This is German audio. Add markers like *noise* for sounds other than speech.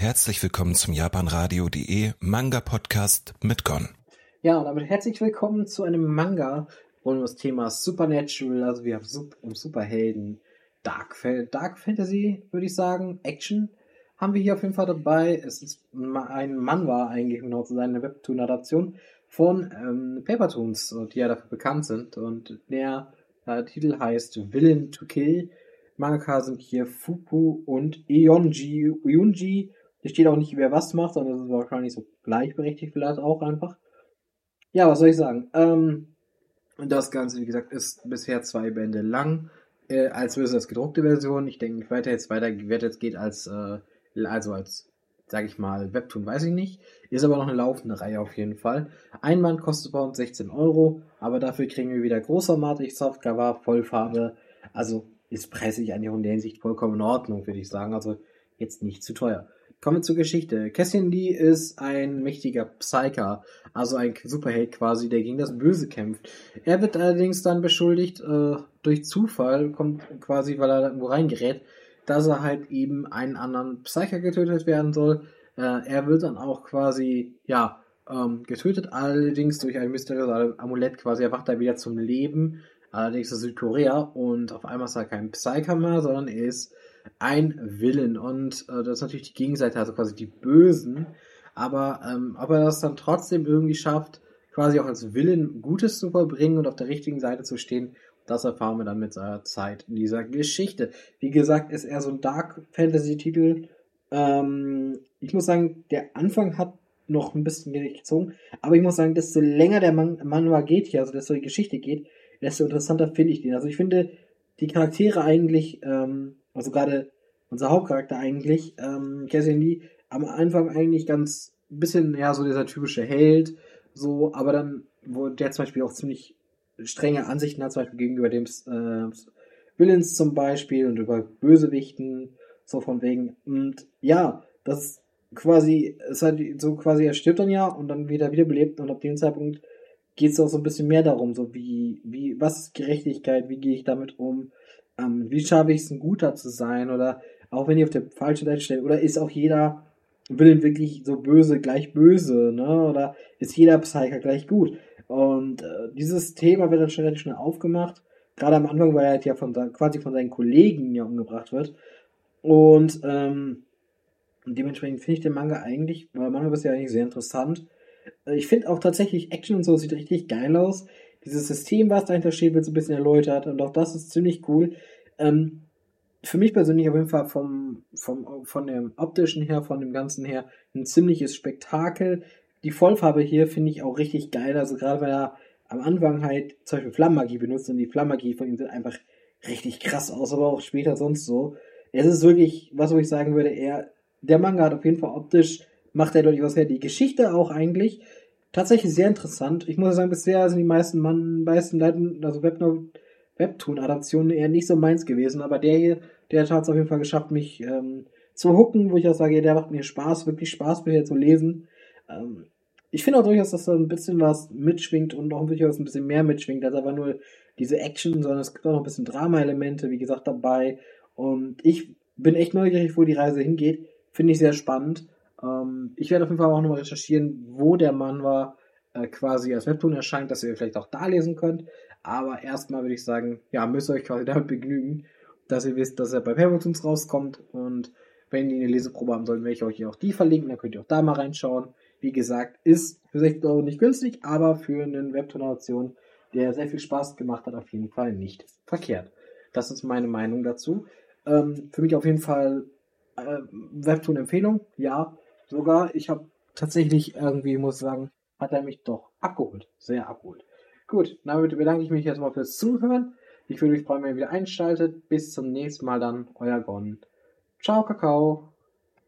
Herzlich willkommen zum japanradio.de Manga Podcast mit Gon. Ja, und damit herzlich willkommen zu einem Manga rund um das Thema Supernatural, also wir haben um Superhelden, Dark, Dark Fantasy, würde ich sagen, Action haben wir hier auf jeden Fall dabei. Es ist ein Manhwa eigentlich, genau zu sein, eine Webtoon-Adaption von ähm, Papertoons, die ja dafür bekannt sind. Und der äh, Titel heißt Villain to Kill. Mangaka sind hier Fuku und Eonji. Eonji hier steht auch nicht, wer was macht, sondern es ist wahrscheinlich so gleichberechtigt vielleicht auch einfach. Ja, was soll ich sagen? Ähm, das Ganze, wie gesagt, ist bisher zwei Bände lang. Äh, als es als gedruckte Version. Ich denke nicht weiter jetzt weiter, wer jetzt geht als, äh, also als, sag ich mal, Webtoon, weiß ich nicht. Ist aber noch eine laufende Reihe auf jeden Fall. Ein Band kostet bei uns 16 Euro, aber dafür kriegen wir wieder großformatig Softcover, Vollfarbe. Also ist preislich eigentlich in der Hinsicht vollkommen in Ordnung, würde ich sagen. Also jetzt nicht zu teuer. Kommen wir zur Geschichte. Cassian Lee ist ein mächtiger Psyker, also ein Superheld quasi, der gegen das Böse kämpft. Er wird allerdings dann beschuldigt, äh, durch Zufall, kommt quasi, weil er irgendwo reingerät, dass er halt eben einen anderen Psyker getötet werden soll. Äh, er wird dann auch quasi, ja, ähm, getötet, allerdings durch ein mysteriöses Amulett quasi erwacht er wieder zum Leben. Allerdings aus Südkorea und auf einmal ist er kein Psyker mehr, sondern er ist ein Willen. Und äh, das ist natürlich die Gegenseite, also quasi die Bösen. Aber ähm, ob er das dann trotzdem irgendwie schafft, quasi auch als Willen Gutes zu vollbringen und auf der richtigen Seite zu stehen, das erfahren wir dann mit seiner Zeit in dieser Geschichte. Wie gesagt, ist er so ein Dark Fantasy Titel. Ähm, ich muss sagen, der Anfang hat noch ein bisschen gezogen, aber ich muss sagen, desto länger der Man Manual geht hier, also desto die Geschichte geht, desto interessanter finde ich den. Also ich finde die Charaktere eigentlich ähm, also gerade unser Hauptcharakter eigentlich, ähm, Cassian Lee, am Anfang eigentlich ganz bisschen, ja, so dieser typische Held, so, aber dann, wo der zum Beispiel auch ziemlich strenge Ansichten hat, zum Beispiel gegenüber dem äh, Villains zum Beispiel und über Bösewichten, so von wegen, und ja, das ist quasi, es hat so quasi, er stirbt dann ja und dann wieder wiederbelebt und ab dem Zeitpunkt geht es auch so ein bisschen mehr darum, so wie, wie, was ist Gerechtigkeit, wie gehe ich damit um, ähm, wie schaffe ich es, ein Guter zu sein oder auch wenn ihr auf der falschen Seite steht, oder ist auch jeder Willen wirklich so böse gleich böse, ne? Oder ist jeder Psyker gleich gut? Und äh, dieses Thema wird dann schon relativ schnell aufgemacht. Gerade am Anfang, weil er halt ja von quasi von seinen Kollegen ja umgebracht wird. Und ähm, dementsprechend finde ich den Manga eigentlich, weil Manga ist ja eigentlich sehr interessant. Äh, ich finde auch tatsächlich Action und so sieht richtig geil aus dieses System, was dahinter steht, wird so ein bisschen erläutert und auch das ist ziemlich cool. Ähm, für mich persönlich auf jeden Fall vom, vom, von dem optischen her, von dem Ganzen her, ein ziemliches Spektakel. Die Vollfarbe hier finde ich auch richtig geil, also gerade weil er am Anfang halt zum Beispiel Flammenmagie benutzt und die Flammenmagie von ihm sieht einfach richtig krass aus, aber auch später sonst so. Es ist wirklich, was wo ich sagen würde, er, der Manga hat auf jeden Fall optisch, macht er deutlich was her. Die Geschichte auch eigentlich, tatsächlich sehr interessant. Ich muss sagen, bisher sind die meisten Mann, meisten Leuten, also Webtoon-Adaptionen eher nicht so meins gewesen, aber der hier, der hat es auf jeden Fall geschafft, mich ähm, zu hooken, wo ich auch sage, der macht mir Spaß, wirklich Spaß, bisher zu lesen. Ähm, ich finde auch durchaus, dass da ein bisschen was mitschwingt und auch durchaus ein bisschen mehr mitschwingt, als aber nur diese Action, sondern es gibt auch noch ein bisschen Drama-Elemente, wie gesagt, dabei. Und ich bin echt neugierig, wo die Reise hingeht. Finde ich sehr spannend. Ähm, ich werde auf jeden Fall auch nochmal recherchieren, wo der Mann war, äh, quasi als Webtoon erscheint, dass ihr vielleicht auch da lesen könnt. Aber erstmal würde ich sagen, ja, müsst ihr euch quasi *laughs* damit begnügen, dass ihr wisst, dass er bei Papertoons rauskommt. Und wenn ihr eine Leseprobe haben sollt, werde ich euch hier auch die verlinken, dann könnt ihr auch da mal reinschauen. Wie gesagt, ist für 60 Euro nicht günstig, aber für eine Webtoon-Adaption, der sehr viel Spaß gemacht hat, auf jeden Fall nicht verkehrt. Das ist meine Meinung dazu. Ähm, für mich auf jeden Fall äh, Webtoon-Empfehlung, ja. Sogar, ich habe tatsächlich irgendwie, muss sagen, hat er mich doch abgeholt. Sehr abgeholt. Gut, damit bedanke ich mich erstmal fürs Zuhören. Ich würde mich freuen, wenn ihr wieder einschaltet. Bis zum nächsten Mal dann, euer Gon. Ciao, Kakao.